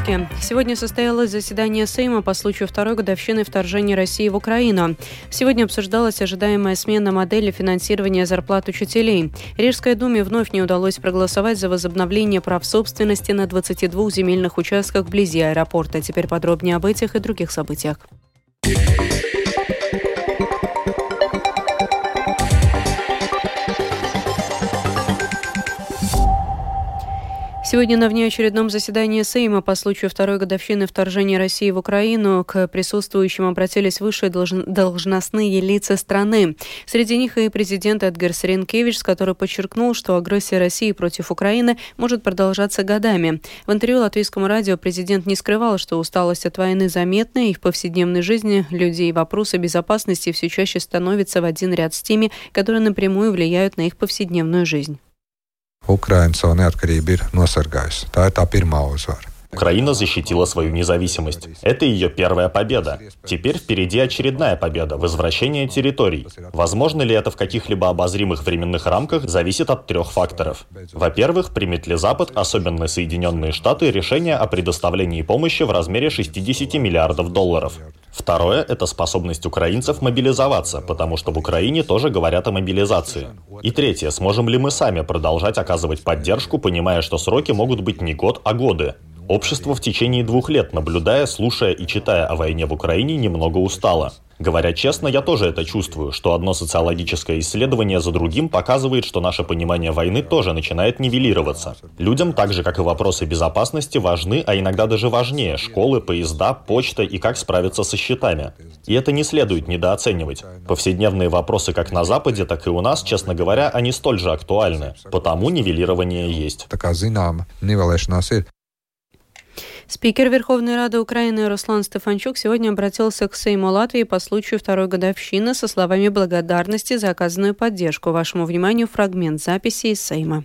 выпуске. Сегодня состоялось заседание Сейма по случаю второй годовщины вторжения России в Украину. Сегодня обсуждалась ожидаемая смена модели финансирования зарплат учителей. Рижской думе вновь не удалось проголосовать за возобновление прав собственности на 22 земельных участках вблизи аэропорта. Теперь подробнее об этих и других событиях. Сегодня на внеочередном заседании Сейма по случаю второй годовщины вторжения России в Украину к присутствующим обратились высшие должностные лица страны. Среди них и президент Эдгар Саренкевич, который подчеркнул, что агрессия России против Украины может продолжаться годами. В интервью латвийскому радио президент не скрывал, что усталость от войны заметна, и в повседневной жизни людей вопросы безопасности все чаще становятся в один ряд с теми, которые напрямую влияют на их повседневную жизнь. Ukraina savu neatkarību ir nosargājusi. Tā ir tā pirmā. Украина защитила свою независимость. Это ее первая победа. Теперь впереди очередная победа – возвращение территорий. Возможно ли это в каких-либо обозримых временных рамках, зависит от трех факторов. Во-первых, примет ли Запад, особенно Соединенные Штаты, решение о предоставлении помощи в размере 60 миллиардов долларов. Второе – это способность украинцев мобилизоваться, потому что в Украине тоже говорят о мобилизации. И третье – сможем ли мы сами продолжать оказывать поддержку, понимая, что сроки могут быть не год, а годы. Общество в течение двух лет, наблюдая, слушая и читая о войне в Украине, немного устало. Говоря честно, я тоже это чувствую, что одно социологическое исследование за другим показывает, что наше понимание войны тоже начинает нивелироваться. Людям, так же как и вопросы безопасности, важны, а иногда даже важнее, школы, поезда, почта и как справиться со счетами. И это не следует недооценивать. Повседневные вопросы как на Западе, так и у нас, честно говоря, они столь же актуальны. Потому нивелирование есть. Спикер Верховной Рады Украины Руслан Стефанчук сегодня обратился к Сейму Латвии по случаю второй годовщины со словами благодарности за оказанную поддержку. Вашему вниманию фрагмент записи из Сейма.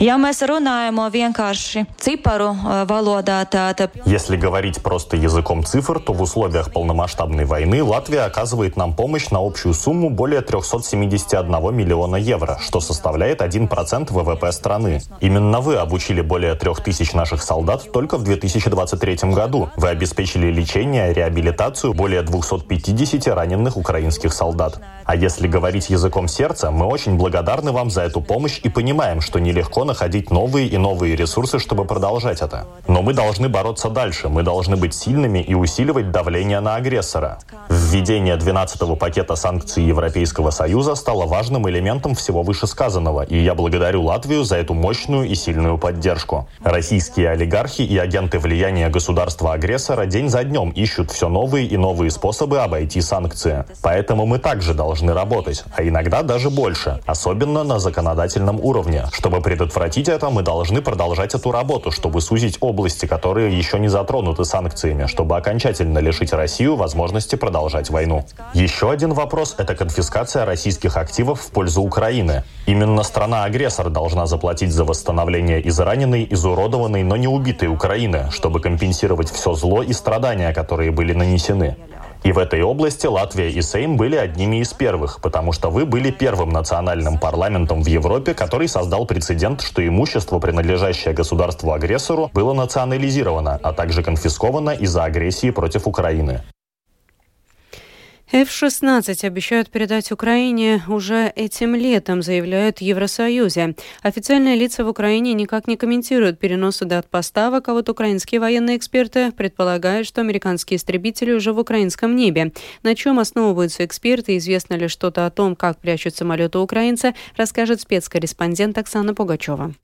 Ja mēs runājam vienkārši ciparu valodā, tad... Если говорить просто языком цифр, то в условиях полномасштабной войны Латвия оказывает нам помощь на общую сумму более 371 миллиона евро, что составляет 1% ВВП страны. Именно вы обучили более 3000 наших солдат только в 2023 году. Вы обеспечили лечение, реабилитацию более 250 раненых украинских солдат. А если говорить языком сердца, мы очень благодарны вам за эту помощь и понимаем, что нелегко находить новые и новые ресурсы, чтобы продолжать это. Но мы должны бороться дальше, мы должны быть сильными и усиливать давление на агрессора. Введение 12-го пакета санкций Европейского Союза стало важным элементом всего вышесказанного, и я благодарю Латвию за эту мощную и сильную поддержку. Российские олигархи и агенты влияния государства-агрессора день за днем ищут все новые и новые способы обойти санкции. Поэтому мы также должны работать, а иногда даже больше, особенно на законодательном уровне, чтобы предотвратить предотвратить это, мы должны продолжать эту работу, чтобы сузить области, которые еще не затронуты санкциями, чтобы окончательно лишить Россию возможности продолжать войну. Еще один вопрос – это конфискация российских активов в пользу Украины. Именно страна-агрессор должна заплатить за восстановление израненной, изуродованной, но не убитой Украины, чтобы компенсировать все зло и страдания, которые были нанесены. И в этой области Латвия и Сейм были одними из первых, потому что вы были первым национальным парламентом в Европе, который создал прецедент, что имущество, принадлежащее государству-агрессору, было национализировано, а также конфисковано из-за агрессии против Украины. F-16 обещают передать Украине уже этим летом, заявляют в Евросоюзе. Официальные лица в Украине никак не комментируют переносы дат поставок, а вот украинские военные эксперты предполагают, что американские истребители уже в украинском небе. На чем основываются эксперты, известно ли что-то о том, как прячут самолеты украинца, расскажет спецкорреспондент Оксана Пугачева.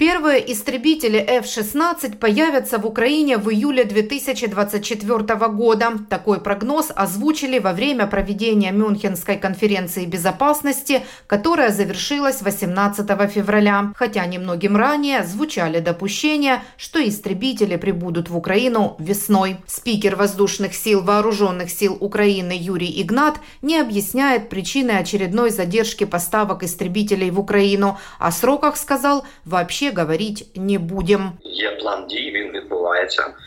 Первые истребители F-16 появятся в Украине в июле 2024 года. Такой прогноз озвучили во время проведения Мюнхенской конференции безопасности, которая завершилась 18 февраля. Хотя немногим ранее звучали допущения, что истребители прибудут в Украину весной. Спикер воздушных сил Вооруженных сил Украины Юрий Игнат не объясняет причины очередной задержки поставок истребителей в Украину. О сроках сказал вообще говорить не будем.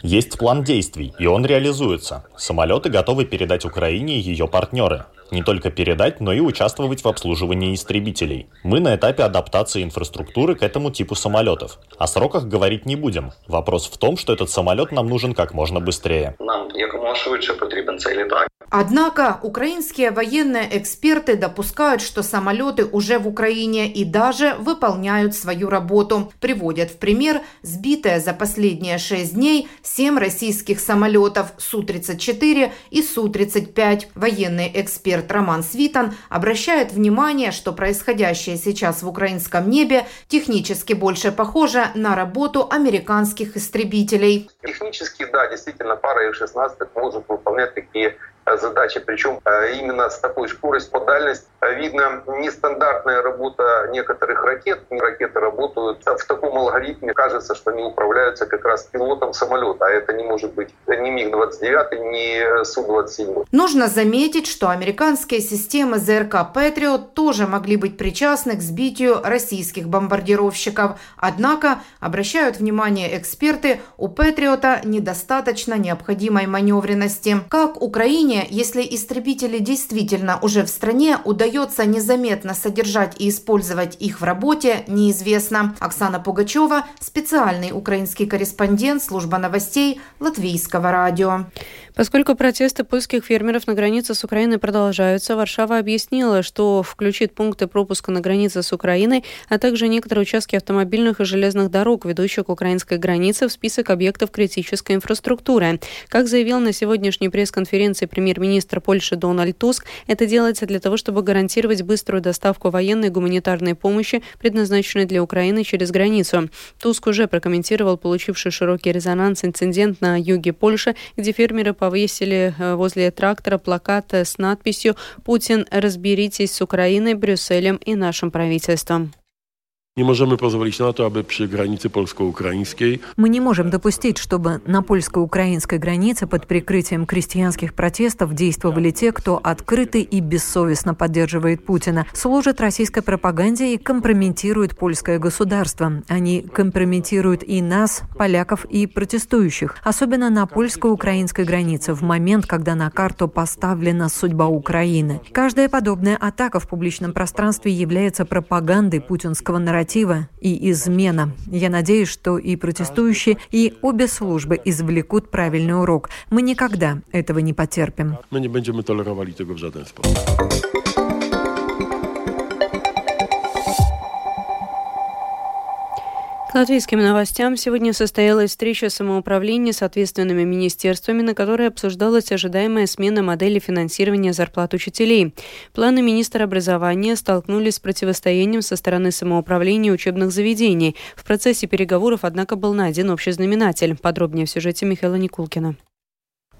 Есть план действий, и он реализуется. Самолеты готовы передать Украине ее партнеры. Не только передать, но и участвовать в обслуживании истребителей. Мы на этапе адаптации инфраструктуры к этому типу самолетов. О сроках говорить не будем. Вопрос в том, что этот самолет нам нужен как можно быстрее. Нам якомога швидше потрібен цей літак. Однако украинские военные эксперты допускают, что самолеты уже в Украине и даже выполняют свою работу. Приводят в пример сбитые за последние шесть дней семь российских самолетов Су-34 и Су-35. Военный эксперт Роман Свитан обращает внимание, что происходящее сейчас в украинском небе технически больше похоже на работу американских истребителей. Технически, да, действительно, пара F-16 может выполнять такие задачи, причем э, именно с такой скоростью по дальности. Э, видно нестандартная работа некоторых ракет. Ракеты работают в таком алгоритме, кажется, что они управляются как раз пилотом самолета, а это не может быть ни МиГ-29, ни Су-27. Нужно заметить, что американские системы ЗРК «Патриот» тоже могли быть причастны к сбитию российских бомбардировщиков. Однако, обращают внимание эксперты, у «Патриота» недостаточно необходимой маневренности. Как Украине сожалению, если истребители действительно уже в стране, удается незаметно содержать и использовать их в работе, неизвестно. Оксана Пугачева, специальный украинский корреспондент служба новостей Латвийского радио. Поскольку протесты польских фермеров на границе с Украиной продолжаются, Варшава объяснила, что включит пункты пропуска на границе с Украиной, а также некоторые участки автомобильных и железных дорог, ведущих к украинской границе, в список объектов критической инфраструктуры. Как заявил на сегодняшней пресс-конференции премьер-министр Польши Дональд Туск, это делается для того, чтобы гарантировать быструю доставку военной и гуманитарной помощи, предназначенной для Украины через границу. Туск уже прокомментировал получивший широкий резонанс инцидент на юге Польши, где фермеры повесили э, возле трактора плакат с надписью «Путин, разберитесь с Украиной, Брюсселем и нашим правительством». Не можем позволить на то, aby przy granicy polsko-ukraińskiej Мы не можем допустить, чтобы на польско-украинской границе под прикрытием крестьянских протестов действовали те, кто открыто и бессовестно поддерживает Путина, служит российской пропаганде и компрометирует польское государство. Они компрометируют и нас, поляков и протестующих, особенно на польско-украинской границе в момент, когда на карту поставлена судьба Украины. Каждая подобная атака в публичном пространстве является пропагандой путинского нарратива нарратива и измена. Я надеюсь, что и протестующие, и обе службы извлекут правильный урок. Мы никогда этого не потерпим. Мы не будем толерировать этого в жоден способ. К латвийским новостям сегодня состоялась встреча самоуправления с ответственными министерствами, на которой обсуждалась ожидаемая смена модели финансирования зарплат учителей. Планы министра образования столкнулись с противостоянием со стороны самоуправления учебных заведений. В процессе переговоров, однако, был найден общий знаменатель. Подробнее в сюжете Михаила Никулкина.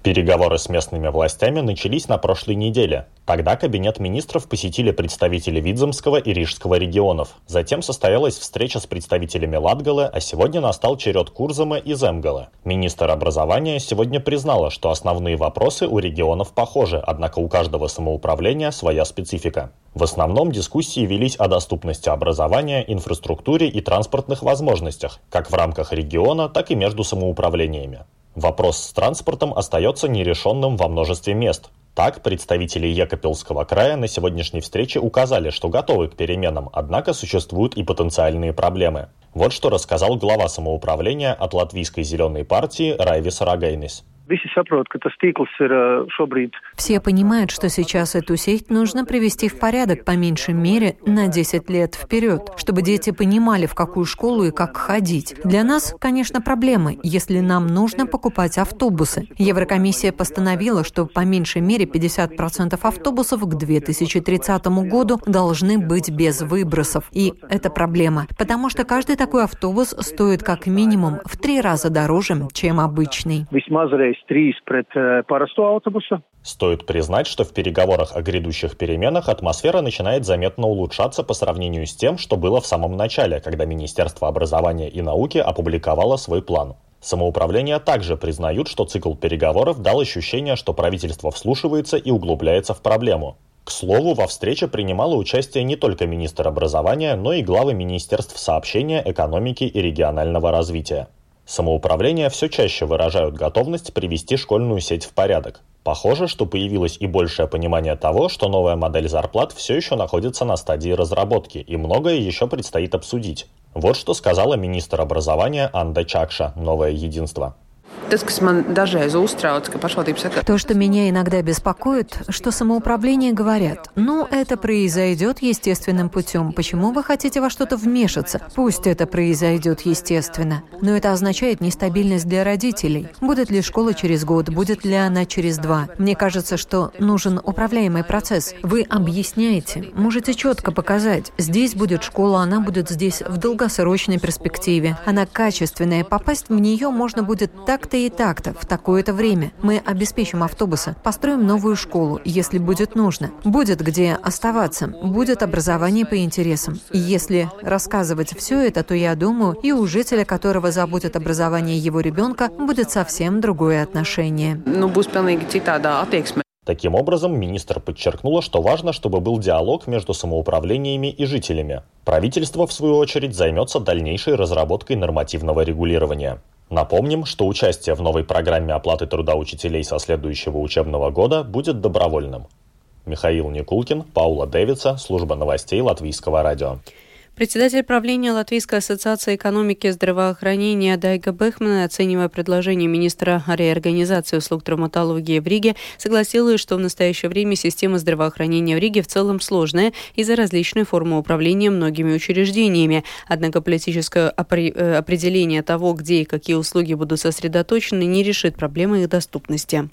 Переговоры с местными властями начались на прошлой неделе. Тогда Кабинет министров посетили представители Видземского и Рижского регионов. Затем состоялась встреча с представителями Латгалы, а сегодня настал черед Курзама и Земгала. Министр образования сегодня признала, что основные вопросы у регионов похожи, однако у каждого самоуправления своя специфика. В основном дискуссии велись о доступности образования, инфраструктуре и транспортных возможностях, как в рамках региона, так и между самоуправлениями. Вопрос с транспортом остается нерешенным во множестве мест. Так, представители Екапельского края на сегодняшней встрече указали, что готовы к переменам, однако существуют и потенциальные проблемы. Вот что рассказал глава самоуправления от Латвийской зеленой партии Райвис Рагайнис. Все понимают, что сейчас эту сеть нужно привести в порядок по меньшей мере на 10 лет вперед, чтобы дети понимали, в какую школу и как ходить. Для нас, конечно, проблемы, если нам нужно покупать автобусы. Еврокомиссия постановила, что по меньшей мере 50% автобусов к 2030 году должны быть без выбросов. И это проблема, потому что каждый такой автобус стоит как минимум в три раза дороже, чем обычный reiz trīs pret parasto autobusu. Стоит признать, что в переговорах о грядущих переменах атмосфера начинает заметно улучшаться по сравнению с тем, что было в самом начале, когда Министерство образования и науки опубликовало свой план. Самоуправление также признают, что цикл переговоров дал ощущение, что правительство вслушивается и углубляется в проблему. К слову, во встрече принимало участие не только министр образования, но и главы министерств сообщения, экономики и регионального развития. Самоуправления все чаще выражают готовность привести школьную сеть в порядок. Похоже, что появилось и большее понимание того, что новая модель зарплат все еще находится на стадии разработки, и многое еще предстоит обсудить. Вот что сказала министр образования Анда Чакша «Новое единство». То, что меня иногда беспокоит, что самоуправление говорят, ну, это произойдет естественным путем. Почему вы хотите во что-то вмешаться? Пусть это произойдет естественно. Но это означает нестабильность для родителей. Будет ли школа через год, будет ли она через два? Мне кажется, что нужен управляемый процесс. Вы объясняете, можете четко показать, здесь будет школа, она будет здесь в долгосрочной перспективе. Она качественная, попасть в нее можно будет так так-то и так-то, в такое-то время. Мы обеспечим автобусы, построим новую школу, если будет нужно. Будет где оставаться, будет образование по интересам. И если рассказывать все это, то я думаю, и у жителя, которого заботит образование его ребенка, будет совсем другое отношение. Ну, Таким образом, министр подчеркнула, что важно, чтобы был диалог между самоуправлениями и жителями. Правительство, в свою очередь, займется дальнейшей разработкой нормативного регулирования. Напомним, что участие в новой программе оплаты труда учителей со следующего учебного года будет добровольным. Михаил Никулкин, Паула Дэвидса, служба новостей Латвийского радио. Председатель правления Латвийской ассоциации экономики и здравоохранения Дайга Бехман, оценивая предложение министра реорганизации услуг травматологии в Риге, согласилась, что в настоящее время система здравоохранения в Риге в целом сложная из-за различной формы управления многими учреждениями. Однако политическое э, определение того, где и какие услуги будут сосредоточены, не решит проблемы их доступности.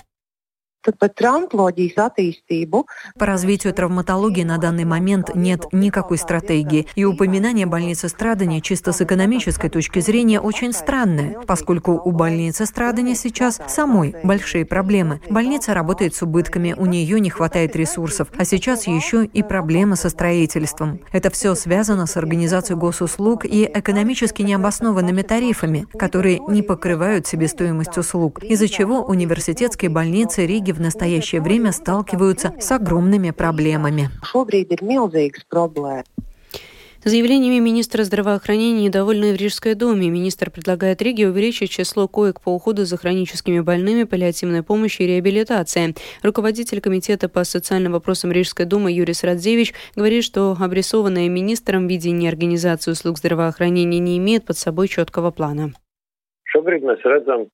По развитию травматологии на данный момент нет никакой стратегии, и упоминание больницы страдания чисто с экономической точки зрения очень странное, поскольку у больницы страдания сейчас самой большие проблемы. Больница работает с убытками, у нее не хватает ресурсов, а сейчас еще и проблемы со строительством. Это все связано с организацией госуслуг и экономически необоснованными тарифами, которые не покрывают себестоимость услуг, из-за чего университетские больницы Риги в настоящее время сталкиваются с огромными проблемами. Заявлениями министра здравоохранения недовольны в Рижской думе. Министр предлагает Риге увеличить число коек по уходу за хроническими больными, паллиативной помощи и реабилитации. Руководитель комитета по социальным вопросам Рижской думы Юрис Радзевич говорит, что обрисованное министром видение организации услуг здравоохранения не имеет под собой четкого плана.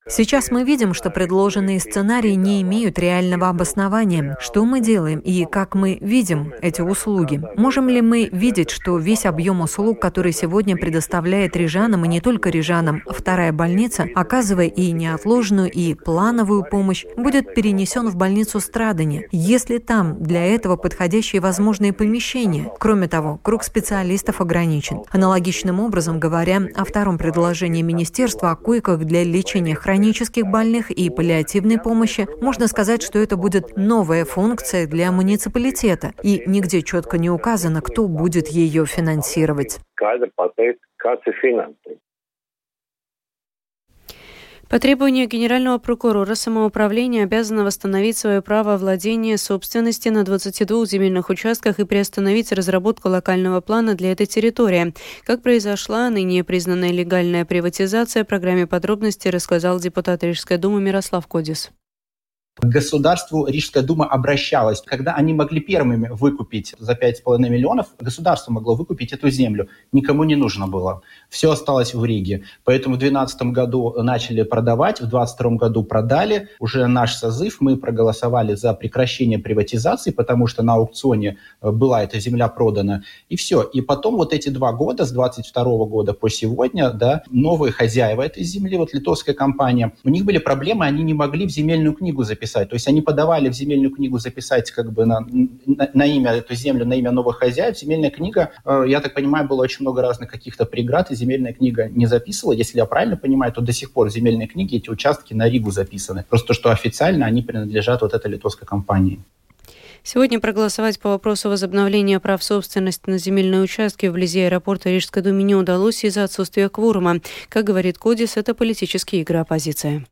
Сейчас мы видим, что предложенные сценарии не имеют реального обоснования. Что мы делаем и как мы видим эти услуги? Можем ли мы видеть, что весь объем услуг, который сегодня предоставляет рижанам и не только рижанам, вторая больница, оказывая и неотложную, и плановую помощь, будет перенесен в больницу страдания, если там для этого подходящие возможные помещения? Кроме того, круг специалистов ограничен. Аналогичным образом говоря о втором предложении министерства о коек клиниках для лечения хронических больных и паллиативной помощи, можно сказать, что это будет новая функция для муниципалитета, и нигде четко не указано, кто будет ее финансировать. По требованию генерального прокурора самоуправление обязано восстановить свое право владения собственности на 22 земельных участках и приостановить разработку локального плана для этой территории. Как произошла ныне признанная легальная приватизация, программе подробности рассказал депутат Рижской думы Мирослав Кодис. К государству Рижская дума обращалась. Когда они могли первыми выкупить за 5,5 миллионов, государство могло выкупить эту землю. Никому не нужно было. Все осталось в Риге. Поэтому в 2012 году начали продавать, в 2022 году продали. Уже наш созыв, мы проголосовали за прекращение приватизации, потому что на аукционе э, была эта земля продана. И все. И потом вот эти два года, с 22 года по сегодня, да, новые хозяева этой земли, вот литовская компания, у них были проблемы, они не могли в земельную книгу записать записать. То есть они подавали в земельную книгу записать как бы на, на, на имя эту землю, на имя новых хозяев. Земельная книга, э, я так понимаю, было очень много разных каких-то преград, и земельная книга не записывала. Если я правильно понимаю, то до сих пор в земельной книге эти участки на Ригу записаны. Просто что официально они принадлежат вот этой литовской компании. Сегодня проголосовать по вопросу возобновления прав собственности на земельные участки вблизи аэропорта Рижской думе не удалось из-за отсутствия кворума. Как говорит Кодис, это политические игры оппозиции.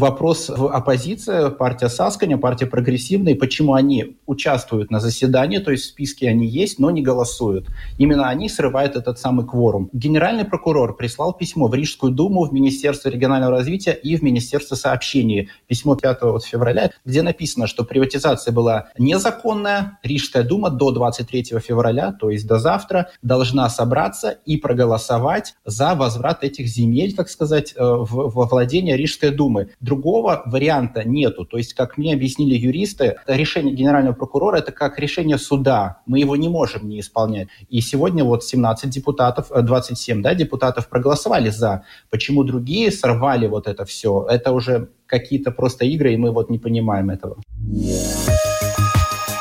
Вопрос в оппозиции, партия Сасканя, партия прогрессивная, почему они участвуют на заседании, то есть в списке они есть, но не голосуют. Именно они срывают этот самый кворум. Генеральный прокурор прислал письмо в Рижскую думу, в Министерство регионального развития и в Министерство сообщений. Письмо 5 февраля, где написано, что приватизация была незаконная. Рижская дума до 23 февраля, то есть до завтра, должна собраться и проголосовать за возврат этих земель, так сказать, э, во владение Рижской думы Другого варианта нету. То есть, как мне объяснили юристы, решение генерального прокурора – это как решение суда. Мы его не можем не исполнять. И сегодня вот 17 депутатов, 27 э, да, депутатов проголосовали за. Почему другие сорвали вот это все? Это уже какие-то просто игры, и мы вот не понимаем этого.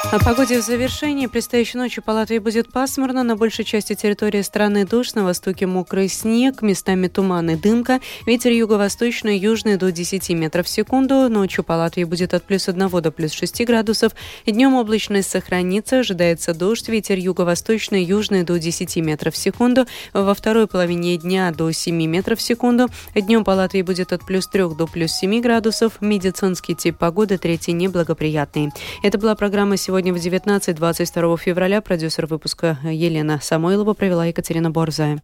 О погоде в завершении. Предстоящей ночью по Латвии будет пасмурно. На большей части территории страны дождь, на востоке мокрый снег, местами туман и дымка. Ветер юго-восточный, южный до 10 метров в секунду. Ночью по Латвии будет от плюс 1 до плюс 6 градусов. Днем облачность сохранится, ожидается дождь. Ветер юго-восточный, южный до 10 метров в секунду. Во второй половине дня до 7 метров в секунду. Днем по Латвии будет от плюс 3 до плюс 7 градусов. Медицинский тип погоды третий неблагоприятный. Это была программа сегодня Сегодня в 19-22 февраля продюсер выпуска Елена Самойлова провела Екатерина Борзая.